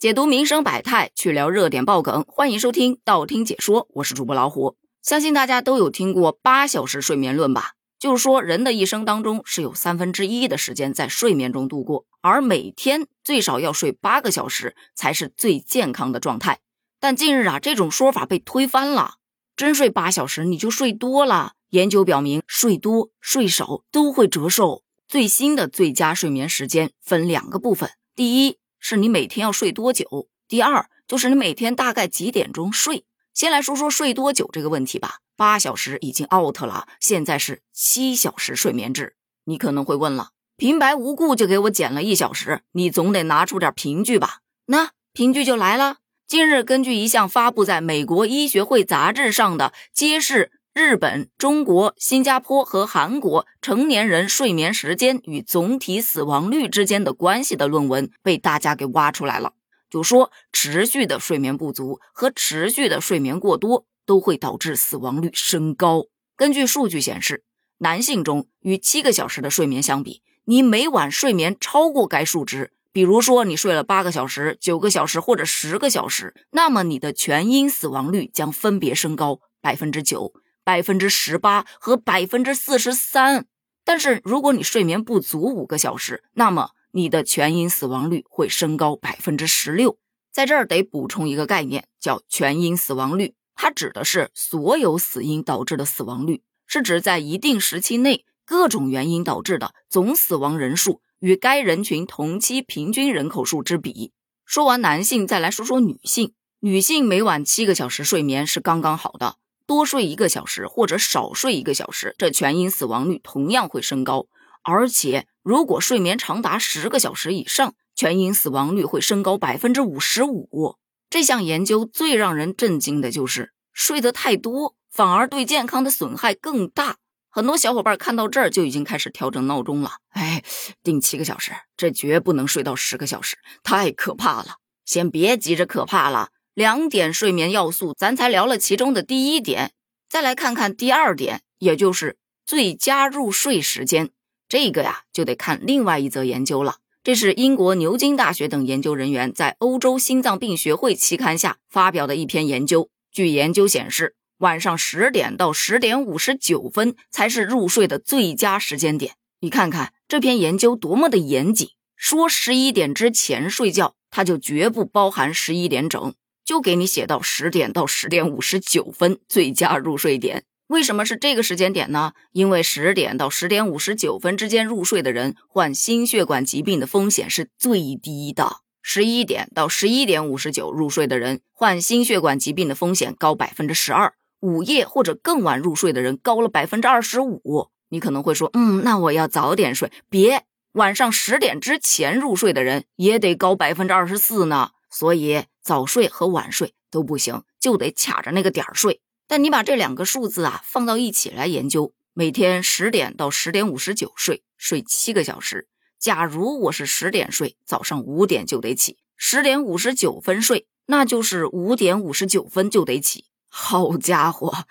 解读民生百态，去聊热点爆梗，欢迎收听道听解说，我是主播老虎。相信大家都有听过八小时睡眠论吧？就是说，人的一生当中是有三分之一的时间在睡眠中度过，而每天最少要睡八个小时才是最健康的状态。但近日啊，这种说法被推翻了，真睡八小时你就睡多了。研究表明，睡多睡少都会折寿。最新的最佳睡眠时间分两个部分，第一。是你每天要睡多久？第二就是你每天大概几点钟睡？先来说说睡多久这个问题吧。八小时已经 out 了，现在是七小时睡眠制。你可能会问了，平白无故就给我减了一小时，你总得拿出点凭据吧？那凭据就来了。近日，根据一项发布在美国医学会杂志上的揭示。日本、中国、新加坡和韩国成年人睡眠时间与总体死亡率之间的关系的论文被大家给挖出来了。就说持续的睡眠不足和持续的睡眠过多都会导致死亡率升高。根据数据显示，男性中与七个小时的睡眠相比，你每晚睡眠超过该数值，比如说你睡了八个小时、九个小时或者十个小时，那么你的全因死亡率将分别升高百分之九。百分之十八和百分之四十三，但是如果你睡眠不足五个小时，那么你的全因死亡率会升高百分之十六。在这儿得补充一个概念，叫全因死亡率，它指的是所有死因导致的死亡率，是指在一定时期内各种原因导致的总死亡人数与该人群同期平均人口数之比。说完男性，再来说说女性。女性每晚七个小时睡眠是刚刚好的。多睡一个小时或者少睡一个小时，这全因死亡率同样会升高。而且，如果睡眠长达十个小时以上，全因死亡率会升高百分之五十五。这项研究最让人震惊的就是，睡得太多反而对健康的损害更大。很多小伙伴看到这儿就已经开始调整闹钟了，哎，定七个小时，这绝不能睡到十个小时，太可怕了。先别急着可怕了。两点睡眠要素，咱才聊了其中的第一点，再来看看第二点，也就是最佳入睡时间。这个呀，就得看另外一则研究了。这是英国牛津大学等研究人员在《欧洲心脏病学会》期刊下发表的一篇研究。据研究显示，晚上十点到十点五十九分才是入睡的最佳时间点。你看看这篇研究多么的严谨，说十一点之前睡觉，它就绝不包含十一点整。就给你写到十点到十点五十九分最佳入睡点。为什么是这个时间点呢？因为十点到十点五十九分之间入睡的人，患心血管疾病的风险是最低的。十一点到十一点五十九入睡的人，患心血管疾病的风险高百分之十二。午夜或者更晚入睡的人，高了百分之二十五。你可能会说，嗯，那我要早点睡。别，晚上十点之前入睡的人也得高百分之二十四呢。所以。早睡和晚睡都不行，就得卡着那个点儿睡。但你把这两个数字啊放到一起来研究，每天十点到十点五十九睡，睡七个小时。假如我是十点睡，早上五点就得起；十点五十九分睡，那就是五点五十九分就得起。好家伙，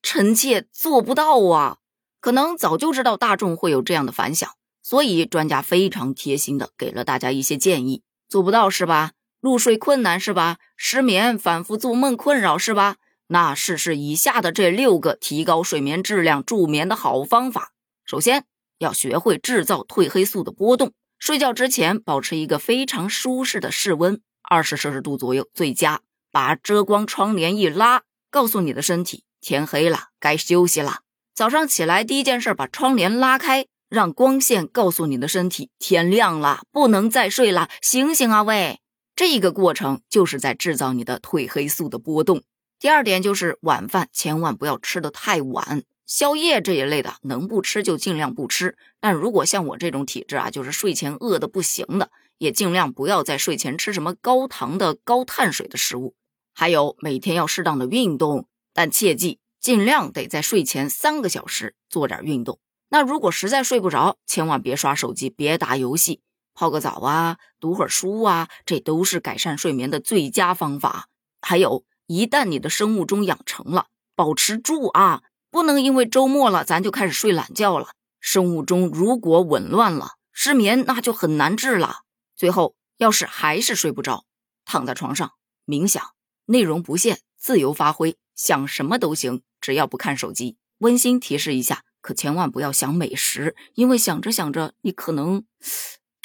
臣妾做不到啊！可能早就知道大众会有这样的反响，所以专家非常贴心的给了大家一些建议。做不到是吧？入睡困难是吧？失眠、反复做梦困扰是吧？那试试以下的这六个提高睡眠质量、助眠的好方法。首先，要学会制造褪黑素的波动。睡觉之前保持一个非常舒适的室温，二十摄氏度左右最佳。把遮光窗帘一拉，告诉你的身体天黑了，该休息了。早上起来第一件事，把窗帘拉开，让光线告诉你的身体天亮了，不能再睡了，醒醒啊喂！这个过程就是在制造你的褪黑素的波动。第二点就是晚饭千万不要吃的太晚，宵夜这一类的能不吃就尽量不吃。但如果像我这种体质啊，就是睡前饿的不行的，也尽量不要在睡前吃什么高糖的、高碳水的食物。还有每天要适当的运动，但切记尽量得在睡前三个小时做点运动。那如果实在睡不着，千万别刷手机，别打游戏。泡个澡啊，读会儿书啊，这都是改善睡眠的最佳方法。还有，一旦你的生物钟养成了，保持住啊，不能因为周末了咱就开始睡懒觉了。生物钟如果紊乱了，失眠那就很难治了。最后，要是还是睡不着，躺在床上冥想，内容不限，自由发挥，想什么都行，只要不看手机。温馨提示一下，可千万不要想美食，因为想着想着，你可能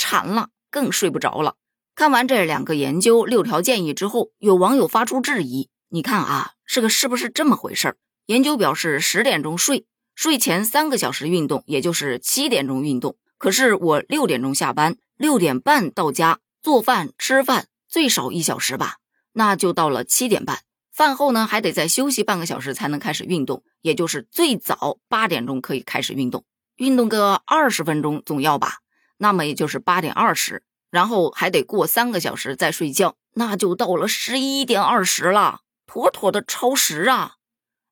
馋了，更睡不着了。看完这两个研究六条建议之后，有网友发出质疑：你看啊，这个是不是这么回事儿？研究表示十点钟睡，睡前三个小时运动，也就是七点钟运动。可是我六点钟下班，六点半到家做饭吃饭，最少一小时吧，那就到了七点半。饭后呢，还得再休息半个小时才能开始运动，也就是最早八点钟可以开始运动，运动个二十分钟总要吧？那么也就是八点二十。然后还得过三个小时再睡觉，那就到了十一点二十了，妥妥的超时啊！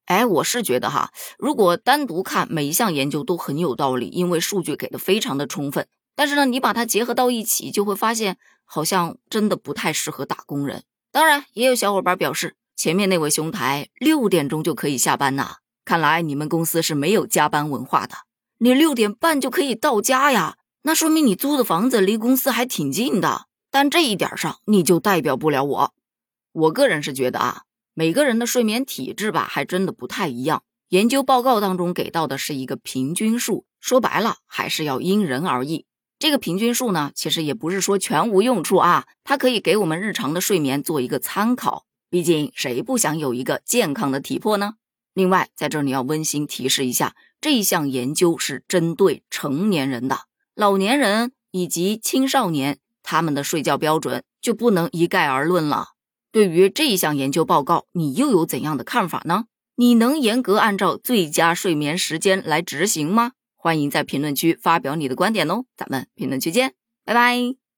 哎，我是觉得哈，如果单独看每一项研究都很有道理，因为数据给的非常的充分。但是呢，你把它结合到一起，就会发现好像真的不太适合打工人。当然，也有小伙伴表示，前面那位兄台六点钟就可以下班呐，看来你们公司是没有加班文化的，你六点半就可以到家呀。那说明你租的房子离公司还挺近的，但这一点上你就代表不了我。我个人是觉得啊，每个人的睡眠体质吧，还真的不太一样。研究报告当中给到的是一个平均数，说白了还是要因人而异。这个平均数呢，其实也不是说全无用处啊，它可以给我们日常的睡眠做一个参考。毕竟谁不想有一个健康的体魄呢？另外，在这里要温馨提示一下，这一项研究是针对成年人的。老年人以及青少年，他们的睡觉标准就不能一概而论了。对于这一项研究报告，你又有怎样的看法呢？你能严格按照最佳睡眠时间来执行吗？欢迎在评论区发表你的观点哦，咱们评论区见，拜拜。